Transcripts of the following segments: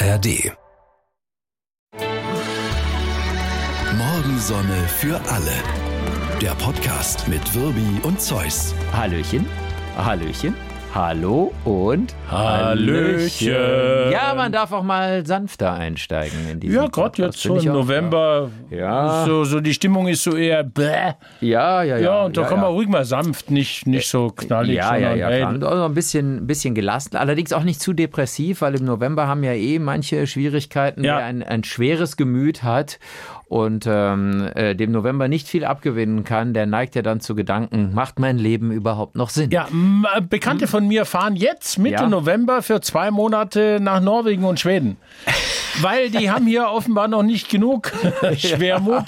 ARD. Morgensonne für alle. Der Podcast mit Wirbi und Zeus. Hallöchen, Hallöchen, Hallo und Hallöchen. Ja, man darf auch mal sanfter einsteigen in diesen Ja, gerade Podcast, jetzt so im. November. Ja. So, so die Stimmung ist so eher bäh. Ja, ja, ja. Ja, und da ja, kann man ja. ruhig mal sanft, nicht, nicht so knallig, Ja, ja, ja. Und auch ein bisschen, bisschen gelassen, allerdings auch nicht zu depressiv, weil im November haben ja eh manche Schwierigkeiten, Ja. wer ein, ein schweres Gemüt hat und ähm, äh, dem November nicht viel abgewinnen kann, der neigt ja dann zu Gedanken, macht mein Leben überhaupt noch Sinn? Ja, m- Bekannte von mir fahren jetzt Mitte Ja. November für zwei Monate nach Norwegen und Schweden. Weil die haben hier offenbar noch nicht genug Schwermut.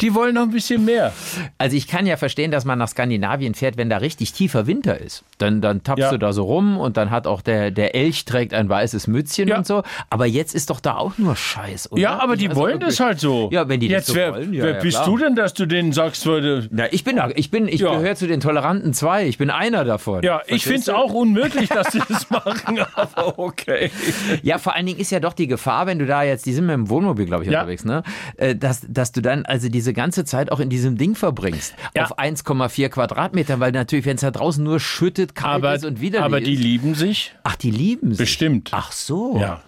Die wollen noch ein bisschen mehr. Also ich kann ja verstehen, dass man nach Skandinavien fährt, wenn da richtig tiefer Winter ist. Dann, dann tappst Ja. du da so rum und dann hat auch der, der Elch trägt ein weißes Mützchen Ja. und so. Aber jetzt ist doch da auch nur Scheiß, oder? Ja, aber die Also wollen das halt so. Ja, wenn die das Jetzt, so wer, wollen, ja, wer bist du denn, dass du denen sagst, würde, Na, ich bin da, ich bin, ich gehöre zu den toleranten zwei. Ich bin einer davon. ja, ich finde es auch unmöglich, dass sie das machen, aber okay. Ja, vor allen Dingen ist ja doch die Gefahr, wenn du da jetzt, die sind mit dem Wohnmobil, glaube ich, Ja. unterwegs, ne? Äh, Dass, dass du dann also diese ganze Zeit auch in diesem Ding verbringst. Ja. Auf 1,4 Quadratmetern, weil natürlich, wenn es da draußen nur schüttet, kalt Aber, ist und widerlich aber die ist. lieben sich. Ach, die lieben sich. Bestimmt. Ach so. Ja.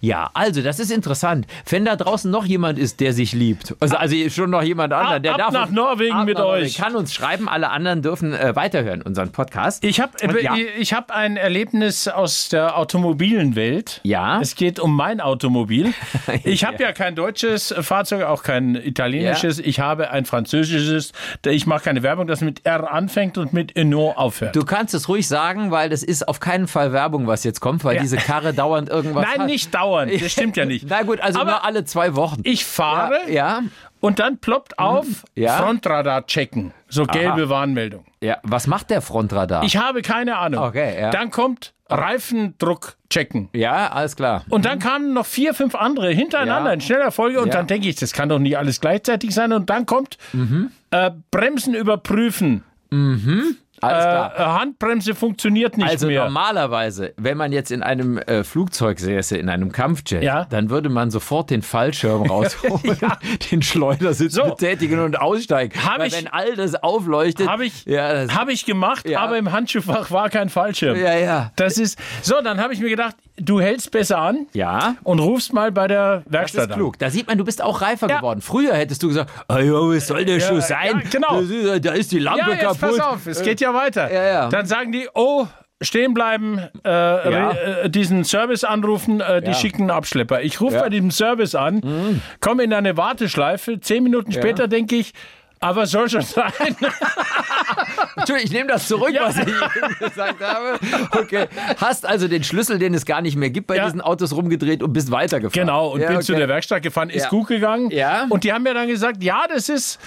Ja, also das ist interessant. Wenn da draußen noch jemand ist, der sich liebt, also, also schon noch jemand anderen, der ab darf nach Norwegen ab mit nach Norwegen, euch. kann uns schreiben, alle anderen dürfen äh, weiterhören unseren Podcast. Ich habe Und ja. ich hab ein Erlebnis aus der automobilen Welt. Ja. Es geht um mein Automobil. Ich habe ja. kein deutsches Fahrzeug, auch kein italienisches. Ich habe ein französisches. Ich mache keine Werbung, das mit R anfängt und mit Renault aufhört. Du kannst es ruhig sagen, weil das ist auf keinen Fall Werbung, was jetzt kommt, weil Ja. diese Karre dauernd irgendwas Nein, hat. nicht dauernd. Das stimmt ja nicht. Na gut, also Aber alle zwei Wochen. Ich fahre ja, und dann ploppt auf Ja. Frontradar checken. So gelbe Warnmeldung. ja. Was macht der Frontradar? Ich habe keine Ahnung. Okay, ja. Dann kommt Reifendruck checken. ja, alles klar. Und dann kamen noch vier, fünf andere hintereinander Ja. in schneller Folge. Und Ja. dann denke ich, das kann doch nicht alles gleichzeitig sein. Und dann kommt Mhm. äh, Bremsen überprüfen. Alles Äh, klar. äh, Handbremse funktioniert nicht Also mehr. normalerweise, wenn man jetzt in einem äh, Flugzeug säße, in einem Kampfjet, Ja. dann würde man sofort den Fallschirm rausholen, den Schleudersitz So. betätigen und aussteigen. Hab Weil ich- wenn all das aufleuchtet, Habe ich, ja, hab ich gemacht, Ja. aber im Handschuhfach war kein Fallschirm. ja, ja, Das ist so. Dann habe ich mir gedacht, du hältst besser an ja. und rufst mal bei der Das Werkstatt ist klug. Da sieht man, du bist auch reifer Ja. geworden. Früher hättest du gesagt, ah, ja, was soll der Ja, Schuss sein? ja, genau. Das ist, da ist die an. Lampe Ja, jetzt kaputt. pass auf, es geht ja weiter. Ja, ja. Dann sagen die, oh, stehen bleiben, äh, re- äh, diesen Service anrufen, äh, die Ja. schicken einen Abschlepper. Ich rufe Ja. Mhm. bei diesem Service an, komme in eine Warteschleife, zehn Minuten später denke ich, aber soll schon sein. Entschuldigung, ich nehme das zurück, Ja. was ich eben gesagt habe. Okay. Hast also den Schlüssel, den es gar nicht mehr gibt, bei Ja. diesen Autos rumgedreht und bist weitergefahren. Genau, und ja, bin okay. zu der Werkstatt gefahren, ist gut gegangen. Ja. Und die haben mir dann gesagt, ja, das ist,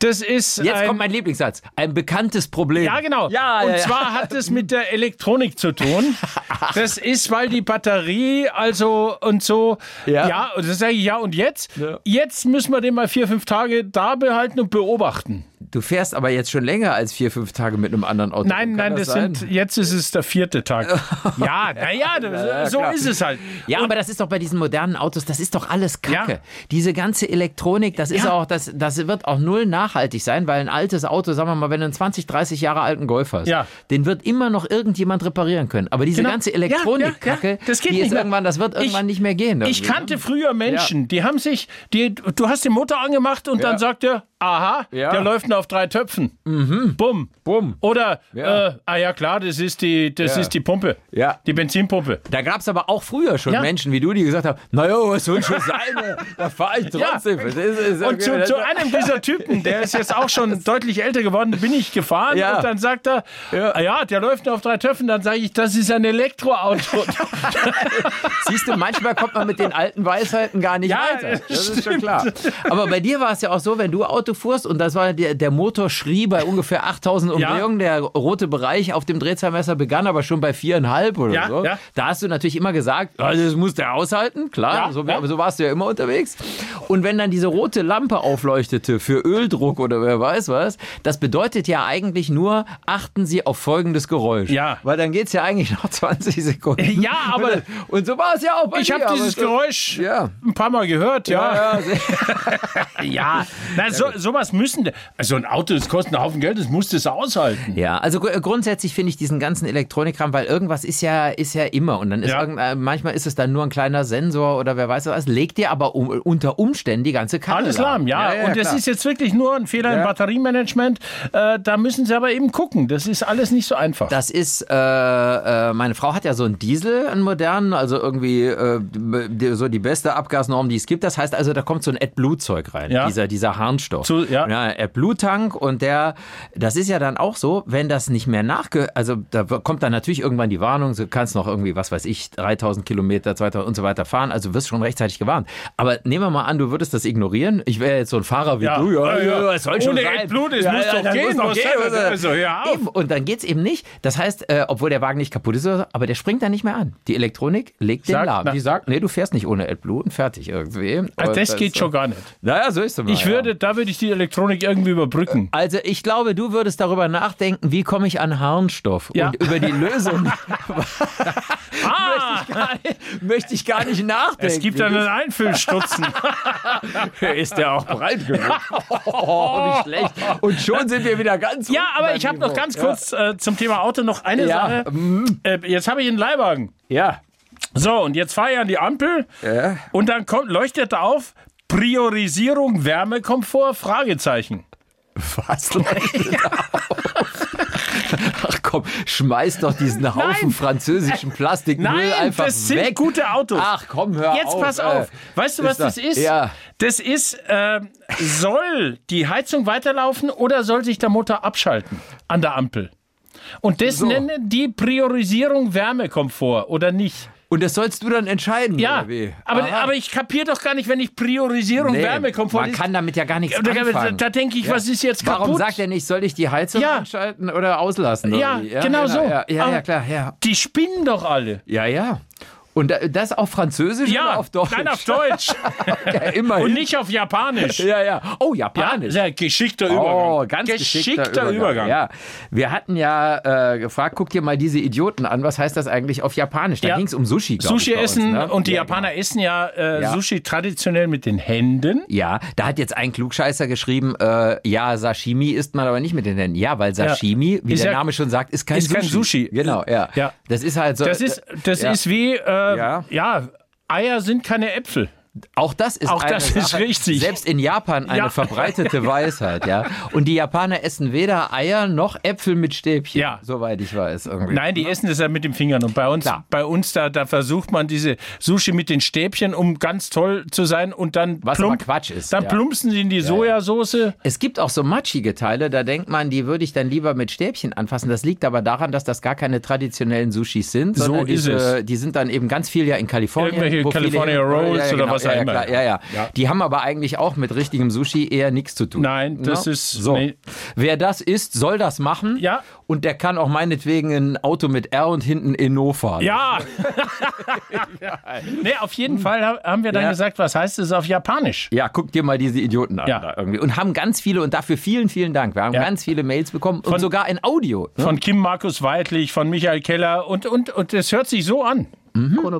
das ist Jetzt ein, kommt mein Lieblingssatz. Ein bekanntes Problem. Ja, genau. Ja, und ja, ja. zwar hat es mit der Elektronik zu tun. Das ist, weil die Batterie, also und so. Ja. Ja, und das sage ich ja. Und jetzt? Ja. Jetzt müssen wir den mal vier, fünf Tage da behalten und beobachten. Du fährst aber jetzt schon länger als vier, fünf Tage mit einem anderen Auto. Nein, Kann nein, das, sein? sind, jetzt ist es der vierte Tag. ja, naja, so klar. ist es halt. Ja, aber das ist doch bei diesen modernen Autos, das ist doch alles Kacke. Ja. Diese ganze Elektronik, das ist Ja. auch, das, das wird auch null nachhaltig sein, weil ein altes Auto, sagen wir mal, wenn du einen 20, 30 Jahre alten Golf hast, Ja. den wird immer noch irgendjemand reparieren können. Aber diese Genau. ganze Elektronik-Kacke, das geht die ist irgendwann, das wird irgendwann Ich- nicht mehr gehen. Ich irgendwie, kannte ne? früher Menschen, die haben sich, die, du hast den Motor angemacht und dann sagt er, aha, Ja. der läuft nur auf drei Töpfen. Bumm. Bumm. Oder, Ja. äh, ah ja klar, das ist die, das Ja. ist die Pumpe. Ja. Die Benzinpumpe. Da gab es aber auch früher schon. Menschen wie du, die gesagt haben, naja, was soll schon sein, da fahre ich trotzdem. Ist, ist Und zu, zu einem dieser Typen, der ist jetzt auch schon deutlich älter geworden, bin ich gefahren Ja. und dann sagt er, Ja. ah ja, der läuft nur auf drei Töpfen, dann sage ich, das ist ein Elektroauto. Siehst du, manchmal kommt man mit den alten Weisheiten gar nicht Ja, weiter. Das das ist schon stimmt. klar. Aber bei dir war es ja auch so, wenn du Auto Auto fuhrst und das war der, der Motor schrie bei ungefähr 8000 Umdrehungen. Der rote Bereich auf dem Drehzahlmesser begann aber schon bei viereinhalb oder Ja, so. ja. Da hast du natürlich immer gesagt, also das muss der aushalten, klar, Ja, so, ja. so warst du ja immer unterwegs. Und wenn dann diese rote Lampe aufleuchtete für Öldruck oder wer weiß was, das bedeutet ja eigentlich nur, achten Sie auf folgendes Geräusch. Ja. Weil dann geht's ja eigentlich noch 20 Sekunden. Ja, aber- Und so war es ja auch bei Ich habe dieses Geräusch Ja. ein paar Mal gehört, ja. Ja, ja, Ja, na, so, sowas müssen. Also ein Auto, das kostet einen Haufen Geld, das muss das aushalten. Ja, also gr- grundsätzlich finde ich diesen ganzen Elektronikkram, weil irgendwas ist ja, ist ja immer und dann ist Ja. irgendein, manchmal ist es dann nur ein kleiner Sensor oder wer weiß was, legt dir aber um, unter Umständen die ganze Karre Alles lahm, ja. Und das ist jetzt wirklich nur ein Fehler im Ja. Batteriemanagement. Äh, da müssen sie aber eben gucken. Das ist alles nicht so einfach. Das ist, äh, äh, meine Frau hat ja so einen Diesel, einen modernen, also irgendwie äh, so die beste Abgasnorm, die es gibt. Das heißt also, da kommt so ein AdBlue-Zeug rein, Ja. dieser, dieser Harnstoff. Zu- ja. AdBlue-Tank und der, das ist ja dann auch so, wenn das nicht mehr nachge... Also da kommt dann natürlich irgendwann die Warnung, du kannst noch irgendwie, was weiß ich, 3000 Kilometer, 2000 und so weiter fahren, also wirst schon rechtzeitig gewarnt. Aber nehmen wir mal an, du würdest das ignorieren. Ich wäre jetzt so ein Fahrer wie Ja. du. Ja, ja. es soll schon sein. AdBlue, das muss doch das gehen, muss doch gehen. das? Also. Eben. Und dann geht's eben nicht. Das heißt, äh, obwohl der Wagen nicht kaputt ist, so, aber der springt dann nicht mehr an. Die Elektronik legt den na- Die sagt, nee, du fährst nicht ohne AdBlue und fertig irgendwie. Ah, Und das geht äh, schon gar nicht. Naja, so ist es mal. Ich ja. würde, da würde ich die Elektronik irgendwie überbrücken. Also ich glaube, du würdest darüber nachdenken, wie komme ich an Harnstoff? Ja. Und über die Lösung Ah, möchte ich gar nicht nachdenken. es gibt einen Einfüllstutzen. ist der auch breit genug? oh, wie schlecht. Und schon sind wir wieder ganz Ja, aber ich habe noch ganz kurz äh, zum Thema Auto noch eine Ja. Sache. Äh, jetzt habe ich einen Leihwagen. Ja. So, und jetzt fahre ich an die Ampel Ja. und dann kommt, leuchtet da auf Priorisierung Wärmekomfort? Fragezeichen. Was leuchtet? Ach komm, schmeiß doch diesen Haufen Nein. französischen Plastikmüll Nein, einfach das sind weg. gute Autos. Ach komm, hör Jetzt auf. pass äh. auf. Weißt du, was das doch- ist? Ja. Das ist, ähm, soll die Heizung weiterlaufen oder soll sich der Motor abschalten an der Ampel? Und das So. nennen die Priorisierung Wärmekomfort oder nicht. Und das sollst du dann entscheiden, Ja, aber, Aha. aber ich kapiere doch gar nicht, wenn ich Priorisierung Nee, Wärmekomfort Man ist. kann damit ja gar nichts da, da, anfangen. da denke ich, was ist jetzt kaputt? Warum sagt er nicht, soll ich die Heizung Ja. anschalten oder auslassen? oder Ja, wie? genau so. Ja, ja, ja, klar, ja. Die spinnen doch alle. Ja, ja. Und da- das auf Französisch Ja, oder auf Deutsch? nein, auf Deutsch. ja, immerhin. Und nicht auf Japanisch. Ja, ja. Oh, Ja, Japanisch. sehr geschickter Übergang. Oh, ganz geschickter, Übergang. Ja. Wir hatten ja äh, gefragt, guck dir mal diese Idioten an, was heißt das eigentlich auf Japanisch? Da Ja. ging es um Sushi, Sushi ich, bei uns, essen ne? und die ja, Japaner Genau. essen ja, äh, Ja. Sushi traditionell mit den Händen. Ja, da hat jetzt ein Klugscheißer geschrieben, äh, ja, Sashimi isst man aber nicht mit den Händen. Ja, weil Sashimi, wie Ist der ja- Name schon sagt, ist kein ist Sushi. kein Sushi. Genau, ja. Ja. Das ist halt so. Das ist, das ja. ist wie, äh, Ja. ja. Eier sind keine Äpfel. Auch das ist Auch eine das ist Sache, richtig. Selbst in Japan eine Ja. verbreitete Weisheit, ja. Und die Japaner essen weder Eier noch Äpfel mit Stäbchen, Ja. soweit ich weiß. Irgendwie. Nein, die essen das ja mit den Fingern. Und bei uns, Klar. bei uns da, da versucht man diese Sushi mit den Stäbchen, um ganz toll zu sein. Und dann, Was aber Quatsch ist, dann ja. plumpsen sie in die Sojasauce. Es gibt auch so matschige Teile, da denkt man, die würde ich dann lieber mit Stäbchen anfassen. Das liegt aber daran, dass das gar keine traditionellen Sushis sind, So ist diese, es. die sind dann eben ganz viel ja in Kalifornien. Irgendwelche California Rolls oder genau, was ja, ja, klar, Ja, ja, Ja. Die haben aber eigentlich auch mit richtigem Sushi eher nichts zu tun. Nein, das Ja? ist- so. nee. Wer das isst, soll das machen. Ja. Und der kann auch meinetwegen ein Auto mit R und hinten Eno fahren. Ja. nee, auf jeden Fall ha- haben wir dann Ja. gesagt, was heißt es auf Japanisch? Ja, guck dir mal diese Idioten an. Ja. Da irgendwie. Und haben ganz viele, und dafür vielen, vielen Dank. Wir haben Ja. ganz viele Mails bekommen und sogar in Audio. Ne? Von Kim Markus Weidlich, von Michael Keller und, und, und es hört sich so an. こ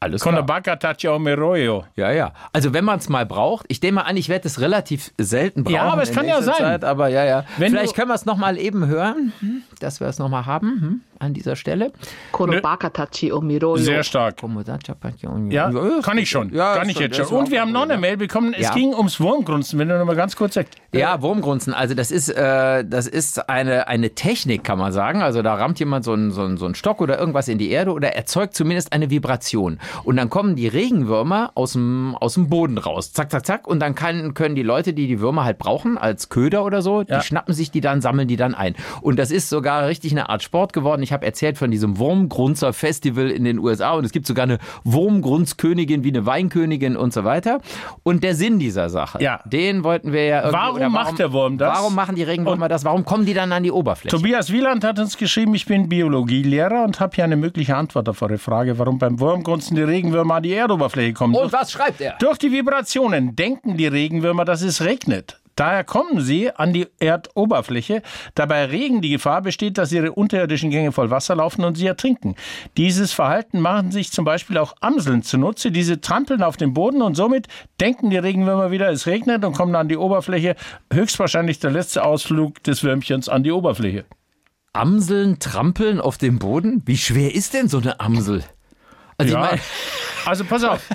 alles Con la meroio. Ja, ja. Also wenn man es mal braucht, ich nehme mal an, ich werde es relativ selten brauchen. Ja, aber es kann ja sein. Zeit, aber ja, ja. Wenn Vielleicht können wir es nochmal eben hören, hm, dass wir es nochmal haben. Hm? an dieser Stelle. Ne? Sehr stark. Ja, kann ich schon. Ja, kann ich jetzt schon. Und wir haben noch eine Mail bekommen. Es ja. ging ums Wurmgrunzen, wenn du noch mal ganz kurz sagst. Ja, Wurmgrunzen. Also das ist, äh, das ist eine, eine Technik, kann man sagen. Also da rammt jemand so einen, so, einen, so einen Stock oder irgendwas in die Erde oder erzeugt zumindest eine Vibration. Und dann kommen die Regenwürmer aus dem, aus dem Boden raus. Zack, zack, zack. Und dann kann, können die Leute, die die Würmer halt brauchen, als Köder oder so, ja. die schnappen sich die dann, sammeln die dann ein. Und das ist sogar richtig eine Art Sport geworden. Ich ich habe erzählt von diesem Wurmgrunzer Festival in den USA und es gibt sogar eine Wurmgrunzkönigin wie eine Weinkönigin und so weiter. Und der Sinn dieser Sache, Ja. den wollten wir ja irgendwie. Warum oder macht der Wurm das? Warum machen die Regenwürmer das? Warum kommen die dann an die Oberfläche? Tobias Wieland hat uns geschrieben, ich bin Biologielehrer und habe hier eine mögliche Antwort auf eure Frage, warum beim Wurmgrunzen die Regenwürmer an die Erdoberfläche kommen. und was schreibt er? Durch die Vibrationen denken die Regenwürmer, dass es regnet. Daher kommen sie an die Erdoberfläche. Da bei Regen die Gefahr besteht, dass ihre unterirdischen Gänge voll Wasser laufen und sie ertrinken. Dieses Verhalten machen sich zum Beispiel auch Amseln zunutze. Diese trampeln auf den Boden und somit denken die Regenwürmer wieder, es regnet und kommen an die Oberfläche. Höchstwahrscheinlich der letzte Ausflug des Würmchens an die Oberfläche. Amseln trampeln auf dem Boden? Wie schwer ist denn so eine Amsel? Also Ja. ich meine, Also pass auf.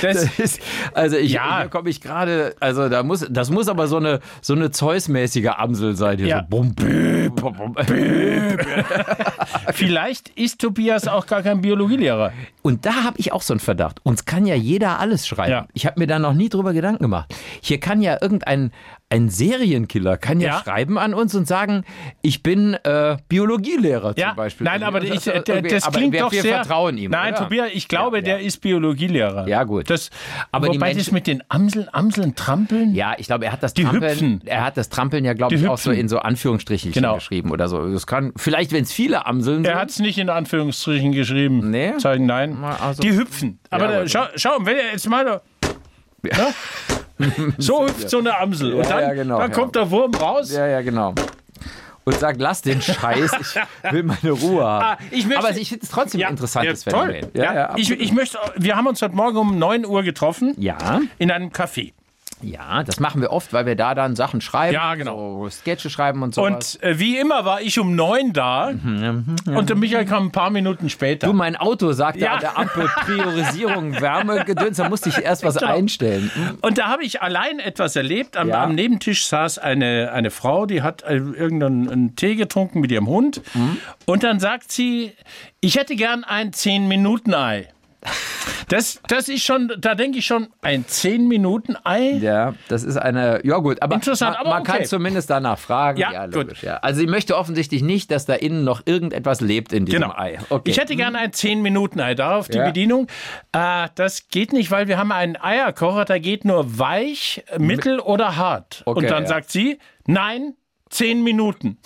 Das, ist, also ich, Ja. hier komme ich gerade, also da muss, das muss aber so eine, so eine Zeus-mäßige Amsel sein. Hier Ja. so bum, büm, bum, bum. vielleicht ist Tobias auch gar kein Biologielehrer. Und da habe ich auch so einen Verdacht. Uns kann ja jeder alles schreiben. Ja. Ich habe mir da noch nie drüber Gedanken gemacht. Hier kann ja irgendein ein Serienkiller kann ja, Ja. schreiben an uns und sagen, ich bin äh, Biologielehrer zum Ja, Beispiel. nein, aber ich, Das- der, irgendwie- das aber klingt wir, doch wir sehr. vertrauen ihm. Nein, oder? Tobias, ich glaube, Ja, der ist Biologielehrer. Ja, gut. Das, Aber aber wobei das Menschen- mit den Amseln, Amseln trampeln. Ja, ich glaube, er hat das Die Trampeln, hüpfen. er hat das Trampeln ja, glaube ich, auch so in so Anführungsstrichen Genau. geschrieben oder so. Das kann, vielleicht, wenn es viele Amseln Er hat es nicht in Anführungsstrichen geschrieben. Nee? Sagen nein. Also- die hüpfen. Aber da, gut. schau, schau, wenn er jetzt mal. Ja? So hüpft so eine Amsel. Und Ja, dann, ja, genau, dann ja. kommt der Wurm raus. Ja, ja, genau. Und sagt, lass den Scheiß, ich will meine Ruhe haben. Ah, ich möchte- Aber ich finde es trotzdem ein interessantes ja. Phänomen. Ja, ich, ich möchte, wir haben uns heute Morgen um 9 Uhr getroffen ja, in einem Café. Ja, das machen wir oft, weil wir da dann Sachen schreiben. Ja, genau. So Sketche schreiben und sowas. Und äh, wie immer war ich um 9 da und der Michael kam ein paar Minuten später. Du, mein Auto sagte Ja. an der Ampel Priorisierung, Wärme, Gedöns, da musste ich erst was Genau. einstellen. Und da habe ich allein etwas erlebt. Am, am Nebentisch saß eine, eine Frau, die hat äh, irgendeinen einen Tee getrunken mit ihrem Hund. Mhm. Und dann sagt sie, ich hätte gern ein 10-Minuten-Ei. Das, das ist schon, da denke ich schon, ein 10-Minuten-Ei? Ja, das ist eine, ja gut, aber Interessant, man, aber man okay. kann zumindest danach fragen. Ja, logisch, gut. ja. Also sie möchte offensichtlich nicht, dass da innen noch irgendetwas lebt in diesem Genau. Ei. Okay. Ich hätte gerne ein 10-Minuten-Ei. Darauf die Ja. Bedienung. Äh, das geht nicht, weil wir haben einen Eierkocher, der geht nur weich, mittel oder hart. Okay, Und dann ja. sagt sie, nein, 10 Minuten.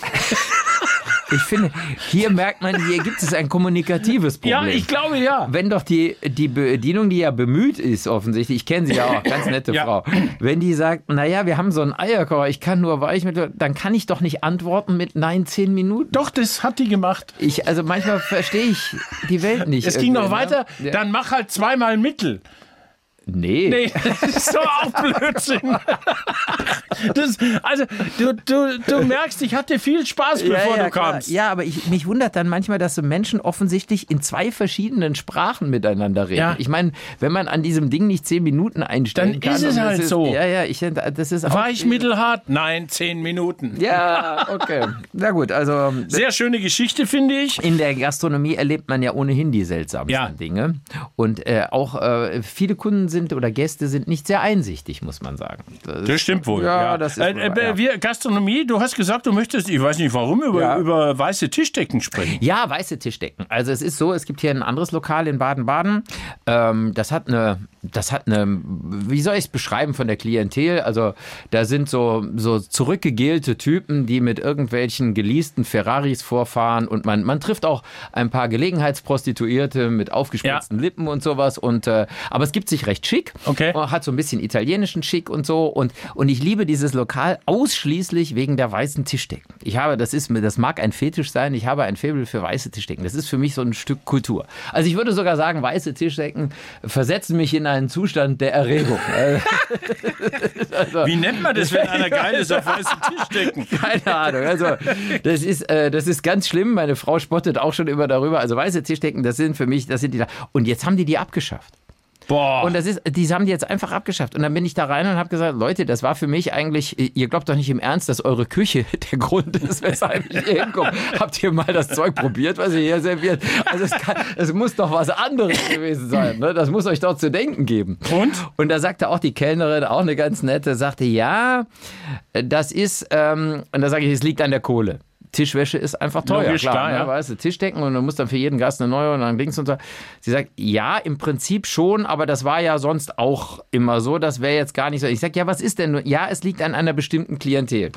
Ich finde, hier merkt man, hier gibt es ein kommunikatives Problem. Ja, ich glaube ja. wenn doch die, die Bedienung, die ja bemüht ist, offensichtlich, ich kenne sie ja auch, ganz nette Ja. Frau, wenn die sagt, naja, wir haben so einen Eierkocher, ich kann nur Weichmittel, dann kann ich doch nicht antworten mit nein, zehn Minuten. Doch, das hat die gemacht. Ich, also manchmal verstehe ich die Welt nicht. Es ging noch irgendwie, weiter, Ne? Ja. dann mach halt zweimal Mittel. Nee. Nee, das ist doch auch Blödsinn. Das, also, du, du, du merkst, ich hatte viel Spaß, bevor du klar. kamst. Ja, aber ich, mich wundert dann manchmal, dass so Menschen offensichtlich in zwei verschiedenen Sprachen miteinander reden. Ja. Ich meine, wenn man an diesem Ding nicht zehn Minuten einstellen Dann kann. ist es halt so. Ja, ja, ich, das ist auch. Weich, mittelhart? Nein, zehn Minuten. Ja, okay. Na gut, also Sehr schöne Geschichte, finde ich. in der Gastronomie erlebt man ja ohnehin die seltsamsten Ja. Dinge. Und äh, auch äh, viele Kunden sind oder Gäste sind nicht sehr einsichtig, muss man sagen. Das, Das stimmt wohl. Ja, das ist äh, wohl äh, ja. wir, Gastronomie, du hast gesagt, du möchtest, ich weiß nicht warum, über, Ja. über weiße Tischdecken sprechen. Ja, weiße Tischdecken. Also es ist so, es gibt hier ein anderes Lokal in Baden-Baden. Ähm, das hat eine, das hat eine, wie soll ich es beschreiben von der Klientel? Also da sind so, so zurückgegelte Typen, die mit irgendwelchen geleasten Ferraris vorfahren und man, man trifft auch ein paar Gelegenheitsprostituierte mit aufgespritzten Lippen und sowas. Und äh, aber es gibt sich recht schick. Okay. Hat so ein bisschen italienischen Schick und so. Und, und ich liebe dieses Lokal ausschließlich wegen der weißen Tischdecken. Ich habe, das ist mir, das mag ein Fetisch sein, ich habe ein Faible für weiße Tischdecken. Das ist für mich so ein Stück Kultur. Also ich würde sogar sagen, weiße Tischdecken versetzen mich in einen Zustand der Erregung. Wie nennt man das, wenn einer geil ist auf weißen Tischdecken? Keine Ahnung. Also das ist, äh, das ist ganz schlimm. Meine Frau spottet auch schon immer darüber. Also weiße Tischdecken, das sind für mich, das sind die. Und jetzt haben die die abgeschafft. Boah. Und das ist, die haben die jetzt einfach abgeschafft. Und dann bin ich da rein und habe gesagt, Leute, das war für mich eigentlich, ihr glaubt doch nicht im Ernst, dass eure Küche der Grund ist, weshalb ich hier hinkomme. Habt ihr mal das Zeug probiert, was ihr hier serviert? Also es, kann, es muss doch was anderes gewesen sein. Ne? Das muss euch doch zu denken geben. Und? Und da sagte auch die Kellnerin, auch eine ganz nette, sagte, ja, das ist, ähm, und da sage ich, es liegt an der Kohle. Tischwäsche ist einfach teuer. Logisch, klar, ne? ja. Weißt du, Tischdecken und du musst dann für jeden Gast eine neue und dann links und so. Sie sagt, ja, im Prinzip schon, aber das war ja sonst auch immer so. Das wäre jetzt gar nicht so. Ich sage, ja, was ist denn? nur- Ja, es liegt an einer bestimmten Klientel.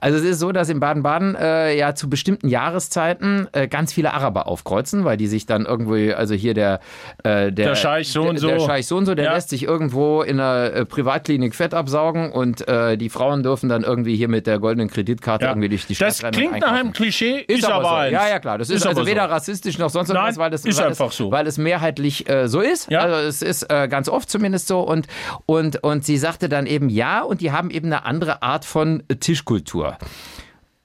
Also es ist so, dass in Baden-Baden äh, ja zu bestimmten Jahreszeiten äh, ganz viele Araber aufkreuzen, weil die sich dann irgendwie, also hier der äh, der, Der Scheich so und der, der so. Scheich so und so, der Ja. lässt sich irgendwo in einer äh, Privatklinik Fett absaugen und äh, die Frauen dürfen dann irgendwie hier mit der goldenen Kreditkarte Ja. irgendwie durch die Stadt Das klingt nach einem Klischee, ist, Ist, aber, so. eins. Ja, ja, klar. Das ist, Ist also weder so. rassistisch noch sonst Nein, irgendwas, weil es, ist weil einfach es, so. weil es mehrheitlich äh, so ist. Ja. Also es ist äh, ganz oft zumindest so. Und, und, und sie sagte dann eben ja, und die haben eben eine andere Art von Tischkultur.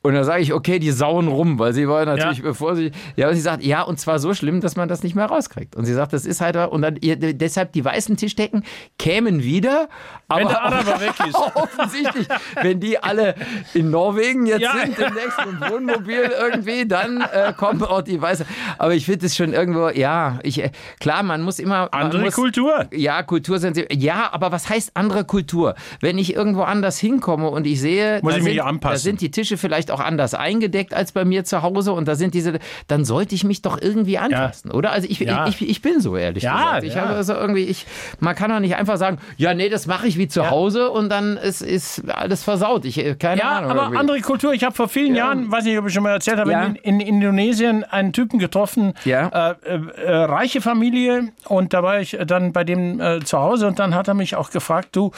Und da sage ich, okay, die sauen rum, weil sie wollen natürlich, Ja. bevor sie, ja, und sie sagt, ja, und zwar so schlimm, dass man das nicht mehr rauskriegt. Und sie sagt, das ist halt, und dann, ihr, deshalb die weißen Tischdecken kämen wieder, aber Wenn der Araber weg ist. offensichtlich, wenn die alle in Norwegen jetzt Ja. sind, im Wohnmobil irgendwie, dann äh, kommen auch die weiße. Aber ich finde es schon irgendwo, ja, ich, äh, klar, man muss immer. Andere muss, Kultur. Ja, Kultursensibel. Ja, aber was heißt andere Kultur? Wenn ich irgendwo anders hinkomme und ich sehe, Muss da, ich sind, anpassen. da sind die Tische vielleicht auch anders eingedeckt als bei mir zu Hause und da sind diese, dann sollte ich mich doch irgendwie anpassen, oder? Also ich, Ja. ich, ich, ich bin so ehrlich Ja, gesagt. Ich ja. habe also irgendwie, ich, man kann doch nicht einfach sagen, ja, nee, das mache ich wie zu Hause und dann ist, ist alles versaut. Ich, äh, keine Ja, Ahnung. aber irgendwie. andere Kultur. Ich habe vor vielen Jahren, weiß nicht, ob ich schon mal erzählt habe, Ja. in, in Indonesien einen Typen getroffen, Ja. äh, äh, äh, reiche Familie, und da war ich dann bei dem äh, zu Hause und dann hat er mich auch gefragt, du,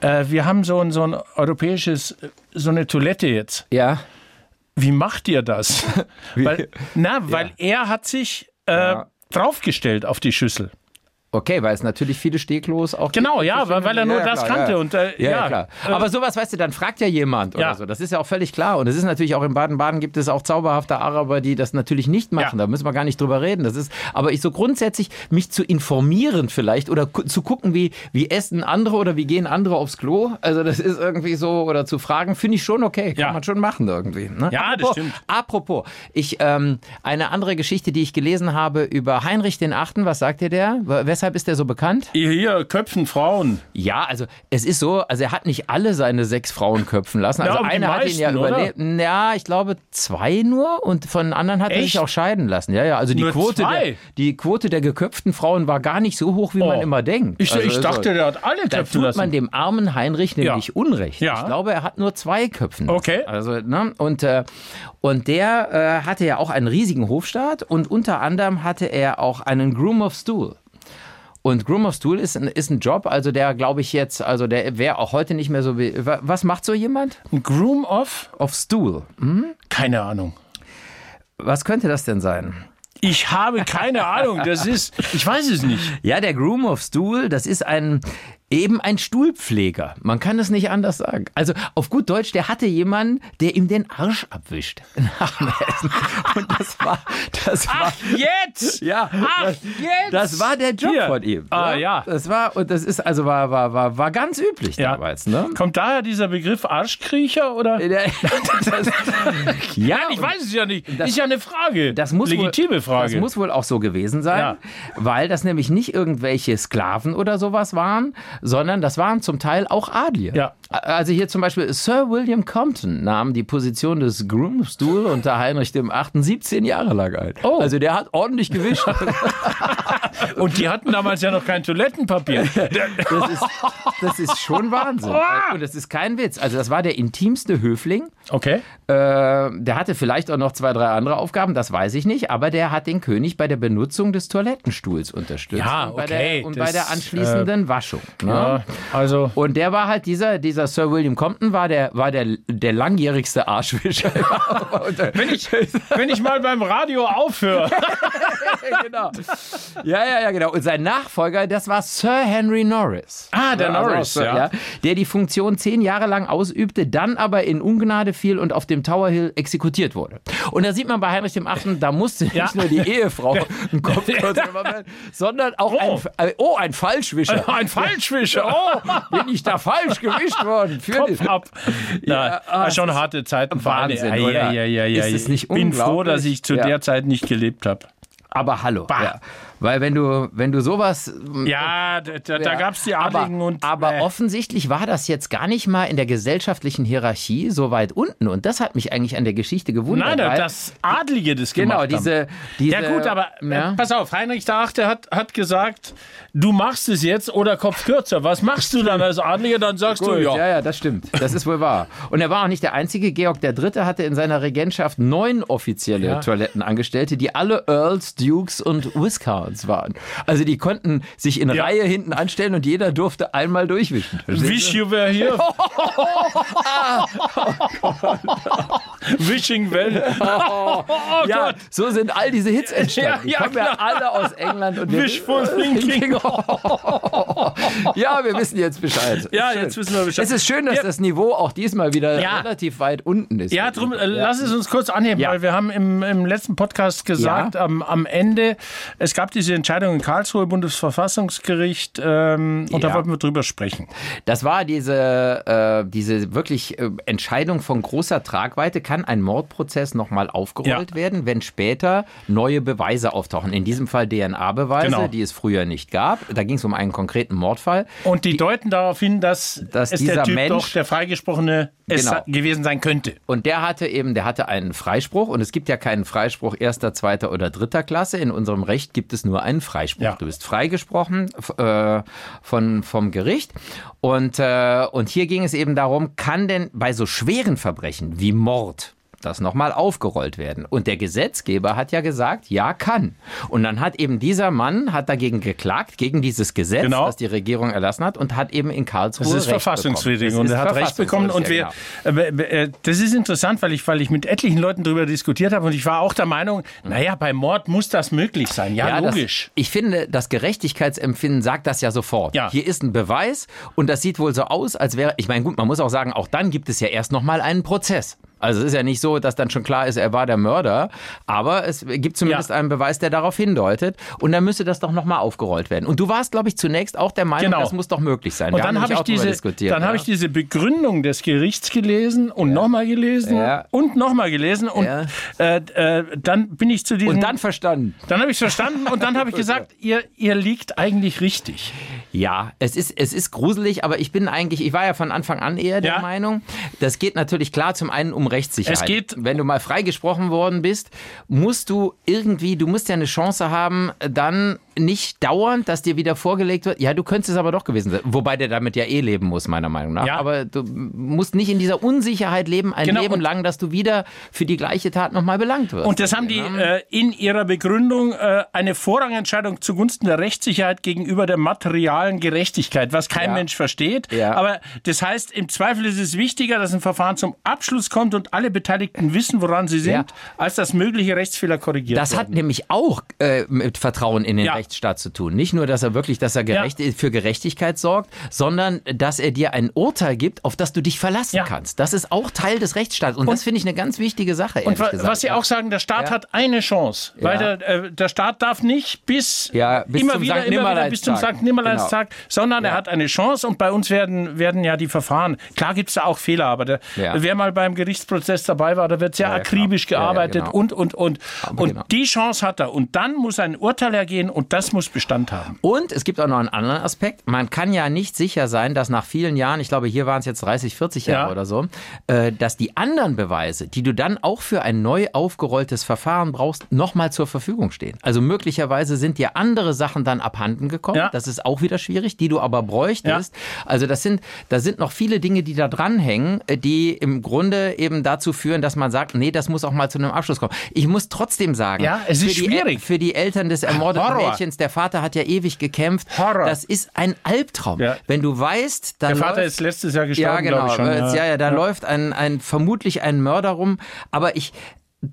äh, wir haben so ein, so ein europäisches, so eine Toilette jetzt. Ja. Wie macht ihr das? weil, na, weil er hat sich äh, Ja. draufgestellt auf die Schüssel. Okay, weil es natürlich viele Steglos auch Genau, ja, weil- weil er nur Ja, das klar, kannte Ja. und, äh, ja, ja, klar. Aber sowas, weißt du, dann fragt ja jemand oder so. Das ist ja auch völlig klar. Und es ist natürlich auch in Baden-Baden gibt es auch zauberhafte Araber, die das natürlich nicht machen. Da müssen wir gar nicht drüber reden. Das ist, aber ich so grundsätzlich mich zu informieren vielleicht oder zu gucken, wie, wie essen andere oder wie gehen andere aufs Klo. Also das ist irgendwie so, oder zu fragen, finde ich schon okay. Kann man schon machen irgendwie. Ne? Ja, das apropos, stimmt. Apropos, ich, ähm, eine andere Geschichte, die ich gelesen habe über Heinrich den Achten. Was sagt ihr der? W- Weshalb ist der so bekannt? Hier köpfen Frauen. Ja, also es ist so, also er hat nicht alle seine sechs Frauen köpfen lassen. Ja, Also die eine hat ihn ja meisten, oder? überlebt. Ja, ich glaube zwei nur und von anderen hat er sich Echt? auch scheiden lassen. Ja, ja, also die Nur Quote, der, die Quote der geköpften Frauen war gar nicht so hoch, wie man Oh. immer denkt. Ich, Also, ich dachte, der hat alle da köpfen tut lassen. man dem armen Heinrich nämlich Ja. Unrecht. Ja. Ich glaube, er hat nur zwei Köpfen. Okay. Also, ne? Und, äh, und der äh, hatte ja auch einen riesigen Hofstaat und unter anderem hatte er auch einen Groom of Stool. Und Groom of Stool ist ein, ist ein Job, also der glaube ich jetzt, also der wäre auch heute nicht mehr so wie. wa- Was macht so jemand? Ein Groom of? Of Stool. Keine Ahnung. Was könnte das denn sein? Ich habe keine Ahnung. Das ist, ich weiß es nicht. Ja, der Groom of Stool, das ist ein eben ein Stuhlpfleger. Man kann es nicht anders sagen. Also auf gut Deutsch, der hatte jemanden, der ihm den Arsch abwischt nach dem Essen. Und das war, das war, Jetzt! ja, Ach, das, jetzt! das war der Job Hier. von ihm. Ah, ne? ja. Das war und das ist also war war war, war ganz üblich Ja. damals, ne? Kommt daher dieser Begriff Arschkriecher oder? Der- das, ja, Ich weiß es ja nicht. Das- ist ja eine Frage. Das muss Legitime wohl, Frage. Das muss wohl auch so gewesen sein, Ja. weil das nämlich nicht irgendwelche Sklaven oder sowas waren, sondern das waren zum Teil auch Adlige. Ja. Also hier zum Beispiel Sir William Compton nahm die Position des Groomstool unter Heinrich dem 8. 17 Jahre lang ein. Oh. Also der hat ordentlich gewischt. Und die hatten damals ja noch kein Toilettenpapier. Das ist, das ist schon Wahnsinn. Und das ist kein Witz. Also das war der intimste Höfling. Okay. Äh, der hatte vielleicht auch noch zwei, drei andere Aufgaben, das weiß ich nicht, aber der hat den König bei der Benutzung des Toilettenstuhls unterstützt. Ja, und bei okay, der, und das, bei der anschließenden Waschung. Ne? Ja, also. Und der war halt dieser, dieser Sir William Compton war der, war der, der langjährigste Arschwischer. Wenn ich, wenn ich mal beim Radio aufhöre. genau. Ja, ja, ja, genau. Und sein Nachfolger, das war Sir Henry Norris. Ah, der Also Norris, so, ja. Der die Funktion zehn Jahre lang ausübte, dann aber in Ungnade fiel und auf dem Tower Hill exekutiert wurde. Und da sieht man bei Heinrich dem Achten, da musste nicht Ja. nur die Ehefrau einen Kopf werden, sondern auch Oh. ein, äh, oh, ein Falschwischer. Ein Falschwischer. Oh, Bin ich da falsch gewischt worden? Für Kopf den- ab. Na, Ja, ah, schon harte Zeiten. Wahnsinn, ja, oder? ja, ja, ja, ja. Ist es nicht Ich bin froh, dass ich zu der Zeit nicht gelebt habe. Aber hallo. Bah. Ja. Weil wenn du, wenn du sowas. Ja, da, da, Ja, gab es die aber, Adligen und. Aber äh, offensichtlich war das jetzt gar nicht mal in der gesellschaftlichen Hierarchie so weit unten. Und das hat mich eigentlich an der Geschichte gewundert. Nein, weil- das Adlige das Genau, gemacht diese, haben. diese. Ja gut, aber ja. äh, pass auf, Heinrich der Achte hat, hat gesagt, du machst es jetzt oder Kopf kürzer. Was machst du dann als Adliger? Dann sagst Gut, du, ja. ja. ja, das stimmt. Das ist wohl wahr. Und er war auch nicht der Einzige. Georg III. hatte in seiner Regentschaft neun offizielle Ja. Toilettenangestellte, die alle Earls, Dukes und Viscounts waren. Also die konnten sich in Ja. Reihe hinten anstellen und jeder durfte einmal durchwischen. Wish you were here. Wishing well. Oh, ja, Gott. so sind all diese Hits entstanden. Die Ja, ja, kommen ja alle aus England. Und Wishful thinking. ja, wir wissen jetzt Bescheid. Ja, Schön. jetzt wissen wir Bescheid. Es ist schön, dass das Niveau auch diesmal wieder relativ weit unten ist. Ja, drum, äh, lass es uns kurz anheben, weil wir haben im, im letzten Podcast gesagt, am, am Ende, es gab diese Entscheidung in Karlsruhe, Bundesverfassungsgericht, ähm, und da wollten wir drüber sprechen. Das war diese, äh, diese wirklich äh, Entscheidung von großer Tragweite. Kann ein Mordprozess nochmal aufgerollt Ja. werden, wenn später neue Beweise auftauchen? In diesem Fall DNA-Beweise, Genau. die es früher nicht gab. Da ging es um einen konkreten Mordfall. Und die, deuten darauf hin, dass, Dass es dieser der Typ Mensch- doch der Freigesprochene es Genau. gewesen sein könnte. Und der hatte eben, der hatte einen Freispruch und es gibt ja keinen Freispruch erster, zweiter oder dritter Klasse. In unserem Recht gibt es nur einen Freispruch. Ja. Du bist freigesprochen äh, von, vom Gericht. Und, äh, und hier ging es eben darum, kann denn bei so schweren Verbrechen wie Mord das nochmal aufgerollt werden. Und der Gesetzgeber hat ja gesagt, ja, kann. Und dann hat eben dieser Mann hat dagegen geklagt, gegen dieses Gesetz, Genau. das die Regierung erlassen hat und hat eben in Karlsruhe Das ist Recht verfassungswidrig und Das er hat Recht bekommen. Und wir, verfassungswidrig, äh, äh, das ist interessant, weil ich, weil ich mit etlichen Leuten darüber diskutiert habe und ich war auch der Meinung, naja, bei Mord muss das möglich sein. Ja, das- logisch. ich finde, das Gerechtigkeitsempfinden sagt das ja sofort. Ja. Hier ist ein Beweis und das sieht wohl so aus, als wäre, ich meine, gut, man muss auch sagen, auch dann gibt es ja erst nochmal einen Prozess. Also es ist ja nicht so, dass dann schon klar ist, er war der Mörder, aber es gibt zumindest Ja. einen Beweis, der darauf hindeutet und dann müsste das doch nochmal aufgerollt werden. Und du warst, glaube ich, zunächst auch der Meinung, Genau. das muss doch möglich sein. Und Wir dann habe ich, diese, dann ja. habe ich diese Begründung des Gerichts gelesen und nochmal gelesen Ja. und nochmal gelesen und Ja. äh, äh, dann bin ich zu diesem... und dann verstanden. dann habe ich es verstanden und dann habe ich gesagt, ihr, ihr liegt eigentlich richtig. Ja, es ist, es ist gruselig, aber ich bin eigentlich, ich war ja von Anfang an eher der Ja. Meinung, das geht natürlich klar zum einen um Rechtssicherheit. Es geht- Wenn du mal freigesprochen worden bist, musst du irgendwie, du musst ja eine Chance haben, dann nicht dauernd, dass dir wieder vorgelegt wird, ja, du könntest es aber doch gewesen sein. Wobei der damit ja eh leben muss, meiner Meinung nach. Ja. Aber du musst nicht in dieser Unsicherheit leben, ein Genau, Leben lang, dass du wieder für die gleiche Tat nochmal belangt wirst. Und das haben die äh, in ihrer Begründung äh, eine Vorrangentscheidung zugunsten der Rechtssicherheit gegenüber der materialen Gerechtigkeit, was kein Ja. Mensch versteht. Ja. Aber das heißt, im Zweifel ist es wichtiger, dass ein Verfahren zum Abschluss kommt und alle Beteiligten wissen, woran sie sind, als dass mögliche Rechtsfehler korrigiert Das hat werden. nämlich auch äh, mit Vertrauen in den Ja. Rechtsstaat zu tun. Nicht nur, dass er wirklich, dass er gerecht, für Gerechtigkeit sorgt, sondern dass er dir ein Urteil gibt, auf das du dich verlassen Ja. kannst. Das ist auch Teil des Rechtsstaats. Und, das finde ich eine ganz wichtige Sache. Und wa gesagt. was Sie auch sagen, der Staat Ja. hat eine Chance, weil Ja. der, äh, der Staat darf nicht bis, Ja, bis immer zum wieder, immer wieder bis zum. Sankt Nimmerleinstag, sondern er Ja. hat eine Chance und bei uns werden, werden ja die Verfahren, klar gibt es da auch Fehler, aber der, Ja. wer mal beim Gerichtsprozess dabei war, da wird sehr Ja, ja, akribisch. Ja, ja, gearbeitet genau. und, und, und. Aber Und genau. die Chance hat er und dann muss ein Urteil ergehen und das muss Bestand haben. Und es gibt auch noch einen anderen Aspekt. Man kann ja nicht sicher sein, dass nach vielen Jahren, ich glaube, hier waren es jetzt 30, 40 Jahre Ja. oder so, äh, dass die anderen Beweise, die du dann auch für ein neu aufgerolltes Verfahren brauchst, nochmal zur Verfügung stehen. Also möglicherweise sind dir andere Sachen dann abhanden gekommen. Ja. Das ist auch wieder schwierig, die du aber bräuchtest. Also das sind, da sind noch viele Dinge, die da dranhängen, äh, die im Grunde eben dazu führen, dass man sagt, nee, das muss auch mal zu einem Abschluss kommen. Ich muss trotzdem sagen, Ja, es ist für die, schwierig. für die Eltern des ermordeten Horror. Mädchens, der Vater hat ja ewig gekämpft. Horror. Das ist ein Albtraum. Ja. Wenn du weißt, da Der Vater läuft, ist letztes Jahr ja, gestorben, genau. glaube ich schon. Ja, ja, da läuft ein, ein vermutlich ein Mörder rum. Aber ich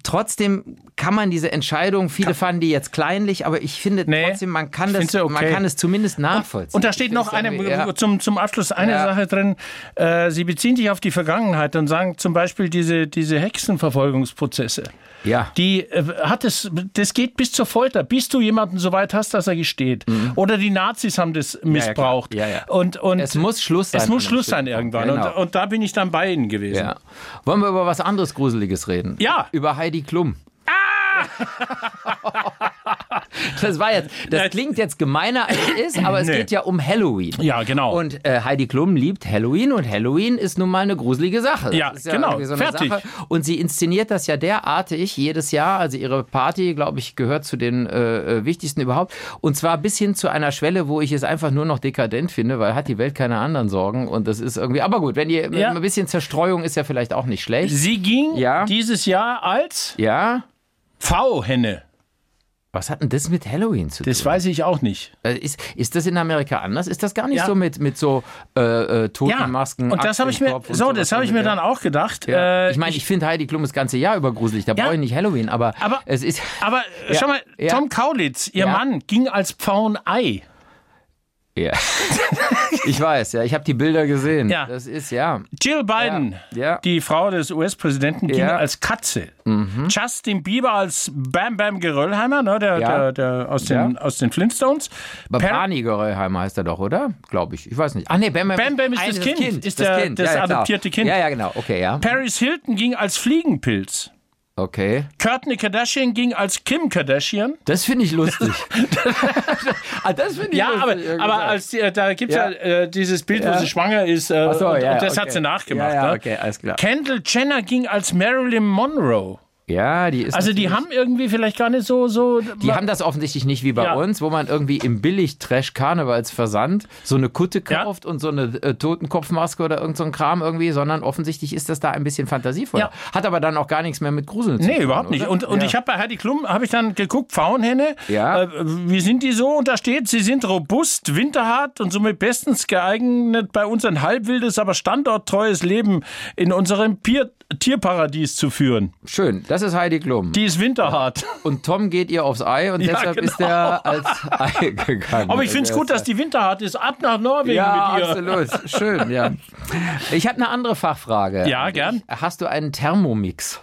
trotzdem kann man diese Entscheidung, viele fanden die jetzt kleinlich, aber ich finde Nee, trotzdem, man kann, das, okay. man kann es zumindest nachvollziehen. Und da steht noch eine, ja. zum, zum Abschluss eine Ja. Sache drin. Äh, Sie beziehen sich auf die Vergangenheit und sagen zum Beispiel diese, diese Hexenverfolgungsprozesse. Ja. Die äh, hat es, das geht bis zur Folter, bis du jemanden so weit hast, dass er gesteht. Oder die Nazis haben das missbraucht. Mhm. Ja, ja. Und, und Es muss Schluss sein Es muss Schluss sein irgendwann. Punkt. Und, Genau. und da bin ich dann bei Ihnen gewesen. Ja. Wollen wir über was anderes Gruseliges reden? Ja. Über Heidi Klum. das war jetzt, das klingt jetzt gemeiner als es ist, aber es Nee. geht ja um Halloween. Ja, genau. Und äh, Heidi Klum liebt Halloween und Halloween ist nun mal eine gruselige Sache. Ja, ist genau. So eine Fertig. Sache. Und sie inszeniert das ja derartig jedes Jahr. Also ihre Party, glaube ich, gehört zu den äh, äh, wichtigsten überhaupt. Und zwar bis hin zu einer Schwelle, wo ich es einfach nur noch dekadent finde, weil hat die Welt keine anderen Sorgen. Und das ist irgendwie, aber gut, wenn ihr Ja. ein bisschen Zerstreuung ist ja vielleicht auch nicht schlecht. Sie ging Ja. dieses Jahr als Ja? V-Henne. Was hat denn das mit Halloween zu tun? Das weiß ich auch nicht. Äh, Ist, ist das in Amerika anders? Ist das gar nicht Ja. so mit, mit so äh, äh, Ja, Totenmasken? und das habe ich mir, so, das habe ich mir irgendwie? dann auch gedacht. Ja. Äh, ich meine, ich finde Heidi Klum das ganze Jahr über gruselig. Da Ja. brauche ich nicht Halloween, aber, Aber- es ist. aber Ja, schau mal, ja. Tom Kaulitz, ihr Ja. Mann, ging als Pfauenei. Ja. ich weiß, ja, ich habe die Bilder gesehen. Ja. Das ist ja. Jill Biden, Ja. Ja. die Frau des US-Präsidenten, ging Ja. Mhm. als Katze. Justin Bieber als Bam Bam Geröllheimer, ne, der, Ja. der, der aus, den, aus den Flintstones. Barney Geröllheimer heißt er doch, oder? Glaube ich. Ich weiß nicht. Ach nee, Bam Bam, Bam Bam ist Ein- das Kind, ist der- das klar. adoptierte Kind. Ja, ja, genau. Okay, ja. Paris Hilton ging als Fliegenpilz. Okay. Kourtney Kardashian ging als Kim Kardashian. Das finde ich lustig. ah, das finde ich Ja, aber, lustig. aber als die, da gibt es ja, Ja. äh, dieses Bild, wo Ja. sie schwanger ist. Äh, so, und, ja, und das okay. hat sie nachgemacht. Ja, ja, ne? okay, alles klar. Kendall Jenner ging als Marilyn Monroe. Ja, die ist. Also die haben irgendwie vielleicht gar nicht so... so Die haben das offensichtlich nicht wie bei Ja. uns, wo man irgendwie im Billig-Trash-Karnevalsversand so eine Kutte Ja. kauft und so eine äh, Totenkopfmaske oder irgend so ein Kram irgendwie, sondern offensichtlich ist das da ein bisschen fantasievoller. Ja. Hat aber dann auch gar nichts mehr mit Gruseln zu Nee, tun. überhaupt nicht. oder? Und, und ja. ich habe bei Heidi Klum, habe ich dann geguckt, Pfauenhenne, Ja. äh, wie sind die so? Und da steht, sie sind robust, winterhart und somit bestens geeignet, bei uns ein halbwildes, aber standorttreues Leben in unserem Pier Tierparadies zu führen. Schön, das ist Heidi Klum. Die ist winterhart. Und Tom geht ihr aufs Ei und Ja, deshalb genau. ist er als Ei gegangen. Aber ich finde es gut, dass die winterhart ist. Ab nach Norwegen Ja, mit ihr. absolut. Schön, ja. Ich habe eine andere Fachfrage. Ja, gern. Hast du einen Thermomix?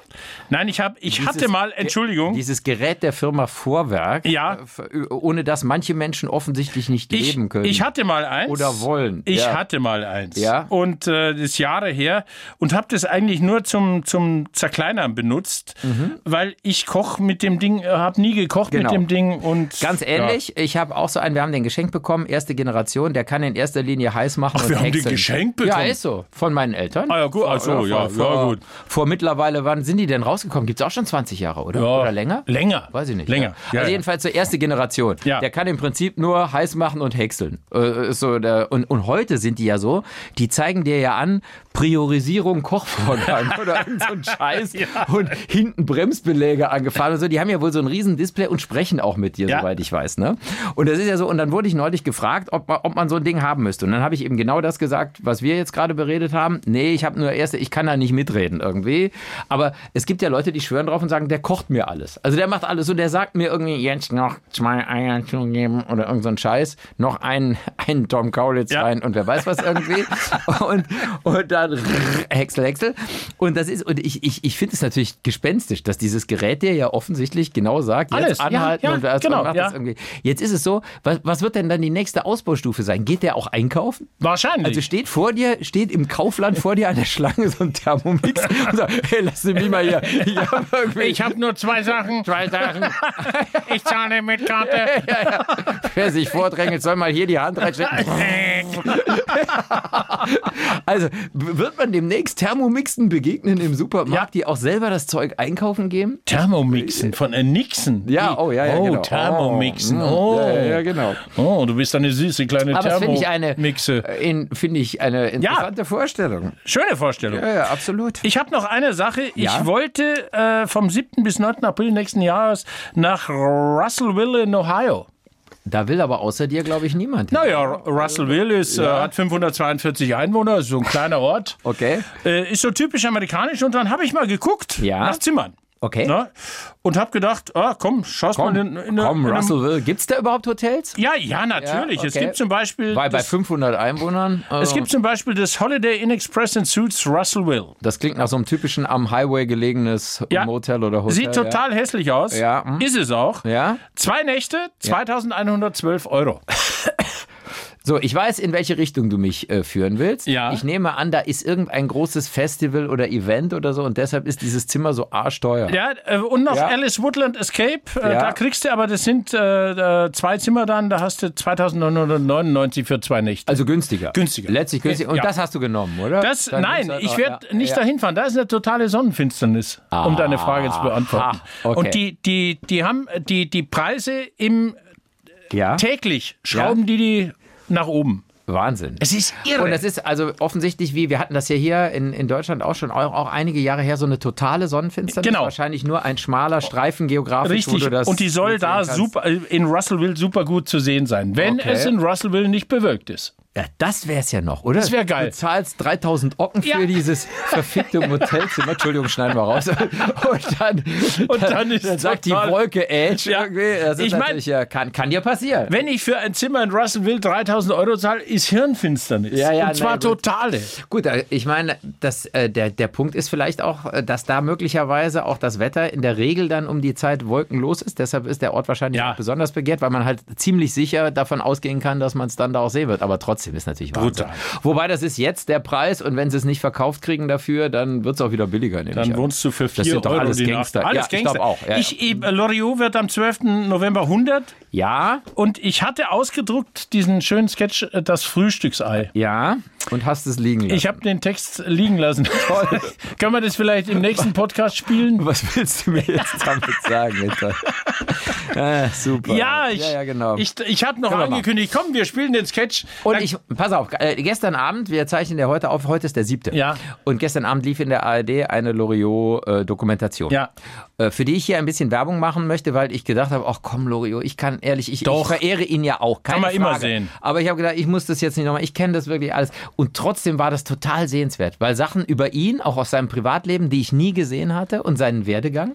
Nein, ich, hab, ich Dieses hatte mal, Entschuldigung, Dieses Gerät der Firma Vorwerk, Ja. äh, ohne das manche Menschen offensichtlich nicht ich, leben können. ich hatte mal eins. Oder wollen, Ich ja. hatte mal eins. Ja. Und äh, das ist Jahre her und habe das eigentlich nur zum, zum Zerkleinern benutzt, weil ich koch mit dem Ding, habe nie gekocht Mhm. Genau. mit dem Ding und Ganz ähnlich, ich habe auch so einen, wir haben den geschenkt bekommen, erste Generation, der kann in erster Linie heiß machen Ach, und wir haben den häckseln. geschenkt Ja, bekommen? ist so. Von meinen Eltern. Ah ja, gut, so, vor, ja, vor, ja, gut. Vor mittlerweile, wann sind die denn rausgekommen? Gibt es auch schon 20 Jahre, oder? Ja. Oder länger? Länger. Weiß ich nicht. Länger. Ja. Ja, also ja. jedenfalls zur erste Generation. Ja. Der kann im Prinzip nur heiß machen und häckseln. Äh, so der, und, und heute sind die ja so, die zeigen dir ja an, Priorisierung Kochvorgang oder irgend so ein Scheiß und hinten Bremsbeläge angefahren und so. Die haben ja wohl so ein riesen Display und sprechen auch mit dir, Ja. soweit ich weiß. Ne? Und das ist ja so, und dann wurde ich neulich gefragt, ob man, ob man so ein Ding haben müsste. Und dann habe ich eben genau das gesagt, was wir jetzt gerade beredet haben. Nee, ich habe nur erste, ich kann da nicht mitreden irgendwie. Aber es gibt ja Leute, die schwören drauf und sagen, der kocht mir alles. Also der macht alles und der sagt mir irgendwie jetzt noch zwei Eier zu geben oder irgend so ein Scheiß, noch einen, einen Tom Kaulitz Ja. rein und wer weiß was irgendwie. und, und dann Häcksel, Häcksel. Und das ist, und ich, ich, ich finde es natürlich gespenstisch, dass dieses Gerät dir ja offensichtlich genau sagt, Alles, jetzt ja, anhalten ja, und, das genau, und macht ja. das irgendwie. Jetzt ist es so, was, was wird denn dann die nächste Ausbaustufe sein? Geht der auch einkaufen? Wahrscheinlich. Also steht vor dir, steht im Kaufland vor dir an der Schlange so ein Thermomix und sagt, hey, lass mich mal hier. Ich habe habe nur zwei Sachen. zwei Sachen. Ich zahle mit Karte. Wer sich vordrängelt, soll mal hier die Hand reinstecken. Also w- wird man demnächst Thermomixen begegnen im Supermarkt, die auch selber das Zeug einkaufen gehen? Thermomixen von äh, Nixon. Ja, oh ja, ja, oh, genau. Thermomixen. Oh, Oh, ja, ja, genau. Oh, du bist eine süße kleine Aber das finde ich eine, Thermomixe. äh, in- finde ich eine interessante Vorstellung. Schöne Vorstellung. Ja, ja, absolut. Ich habe noch eine Sache. Ja? Ich wollte äh, vom 7. bis 9. April nächsten Jahres nach Russellville in Ohio. Da will aber außer dir, glaube ich, niemand. hin. Naja, Russellville ist, äh, hat 542 Einwohner, ist so ein kleiner Ort. Okay. Äh, ist so typisch amerikanisch und dann habe ich mal geguckt Ja. nach Zimmern. Okay. Na, und habe gedacht, ah, komm, schaust Komm, mal in, in, komm in Russellville. Gibt es da überhaupt Hotels? Ja, ja, natürlich. Ja, Es okay. gibt zum Beispiel Weil bei das, 500 Einwohnern. äh, es gibt zum Beispiel das Holiday Inn Express in Suits Russellville. das klingt nach so einem typischen am Highway gelegenes Ja. Motel oder Hotel. Sieht total hässlich aus. Ja, hm. Ist es auch. Ja. ja. Zwei Nächte, 2112 Euro. So, ich weiß, in welche Richtung du mich äh, führen willst. Ja. Ich nehme an, da ist irgendein großes Festival oder Event oder so und deshalb ist dieses Zimmer so arschteuer. Ja, äh, und noch Ja. Alice Woodland Escape. Äh, Ja. Da kriegst du aber, das sind äh, zwei Zimmer dann, da hast du 2999 für zwei Nächte. Also günstiger. Günstiger. Letztlich günstiger. Und Ja. das hast du genommen, oder? Das, Dann nein, du- ich werde ja, nicht ja. dahin fahren. Da ist eine totale Sonnenfinsternis, um deine Frage zu beantworten. Aha, okay. Und die, die, die haben die, die Preise im Ja, täglich schrauben die die nach oben. Wahnsinn. Es ist irre. Und das ist also offensichtlich wie, wir hatten das ja hier in, in Deutschland auch schon, auch, auch einige Jahre her, so eine totale Sonnenfinsternis. Genau. Wahrscheinlich nur ein schmaler Streifen geografisch, Richtig. Und die soll da kannst. super, in Russellville super gut zu sehen sein, wenn Okay. es in Russellville nicht bewölkt ist. Ja, das wäre es ja noch, oder? Das wär geil. Du zahlst 3000 Ocken für Ja. dieses verfickte Hotelzimmer. Entschuldigung, schneiden wir raus. Und dann, Und dann ist dann sagt die Wolke Edge Ja. irgendwie. Das ist Ich mein- natürlich, ja, kann, kann dir passieren. Wenn ich für ein Zimmer in Russellville 3000 Euro zahle, ist Hirnfinsternis. Ja, ja, Und zwar gut. totale. Gut, äh, ich meine, das, äh, der, der Punkt ist vielleicht auch, äh, dass da möglicherweise auch das Wetter in der Regel dann um die Zeit wolkenlos ist. Deshalb ist der Ort wahrscheinlich Ja. auch besonders begehrt, weil man halt ziemlich sicher davon ausgehen kann, dass man es dann da auch sehen wird. Aber trotzdem ist natürlich Wahnsinn. Brutal. Wobei das ist jetzt der Preis und wenn sie es nicht verkauft kriegen dafür, dann wird es auch wieder billiger. ich Dann an. wohnst du für 4 Das sind doch Euro alles die Gangster. Nacht. Alles Ja, ich Gangster. glaub auch, ja, ja. Ich, äh, Loriot wird am 12. November 100 Ja, und ich hatte ausgedruckt diesen schönen Sketch, äh, das Frühstücksei. ja. Und hast es liegen lassen. Ich habe den Text liegen lassen. Können wir das vielleicht im nächsten Podcast spielen? Was willst du mir jetzt damit sagen? Ah, super. Ja, ich, ja, ja, genau. ich, ich habe noch Können angekündigt, komm, wir spielen den Sketch. Und Dann- ich, pass auf, äh, gestern Abend, wir zeichnen ja heute auf, heute ist der siebte. Ja. Und gestern Abend lief in der ARD eine Loriot-Dokumentation. Ja. Äh, für die ich hier ein bisschen Werbung machen möchte, weil ich gedacht habe, ach komm, Loriot, ich kann ehrlich, ich, Doch. ich verehre ihn ja auch. Keine Kann man immer Frage. sehen. Aber ich habe gedacht, ich muss das jetzt nicht nochmal, ich kenne das wirklich alles. Und trotzdem war das total sehenswert, weil Sachen über ihn, auch aus seinem Privatleben, die ich nie gesehen hatte und seinen Werdegang.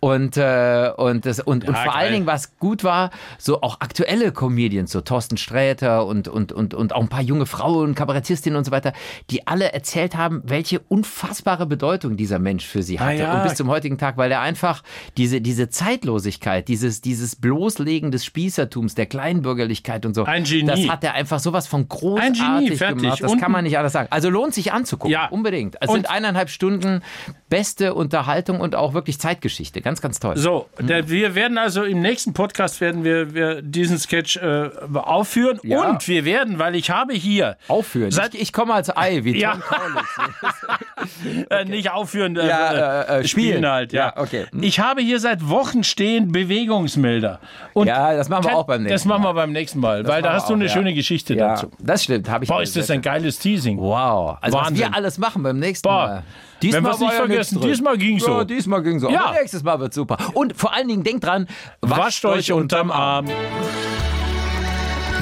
Und, äh, und, das, und, und vor geil. allen Dingen, was gut war, so auch aktuelle Comedians, so Thorsten Sträter und, und, und, und auch ein paar junge Frauen, Kabarettistinnen und so weiter, die alle erzählt haben, welche unfassbare Bedeutung dieser Mensch für sie hatte. Ah ja. Und bis zum heutigen Tag, weil er einfach diese, diese Zeitlosigkeit, dieses, dieses Bloßlegen des Spießertums, der Kleinbürgerlichkeit und so, Ein das hat er einfach sowas von Ein großartig Genie, fertig. gemacht. Das Und- kann man nicht anders sagen. Also lohnt sich anzugucken, Ja. unbedingt. Es Und- sind eineinhalb Stunden beste Unterhaltung und auch wirklich Zeitgeschichte. Ganz, ganz toll. So, der, wir werden also im nächsten Podcast werden wir, wir diesen Sketch äh, aufführen Ja. und wir werden, weil ich habe hier Aufführen. Seit- ich, ich komme als Ei, wie Ja. Tom Kaulitz. äh, nicht aufführen, äh, Ja, äh, äh, spielen halt. Ja. Okay. Hm. Ich habe hier seit Wochen stehen Bewegungsmelder. Und Ja, das machen wir auch beim nächsten Das machen Mal. wir beim nächsten Mal, weil da hast du auch, eine schöne Geschichte dazu. das stimmt. Habe ich Boah, ist das ein geiles Teasing. Wow. Also Wahnsinn. was wir alles machen beim nächsten Boah. Mal. Wenn wir's nicht war ja vergessen, diesmal ging's so. Ja, diesmal ging so. Ja. Aber nächstes Mal wird super. Und vor allen Dingen denkt dran, Wascht euch unterm Arm.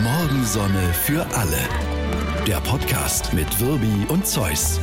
Morgensonne für alle. Der Podcast mit Wirbi und Zeus.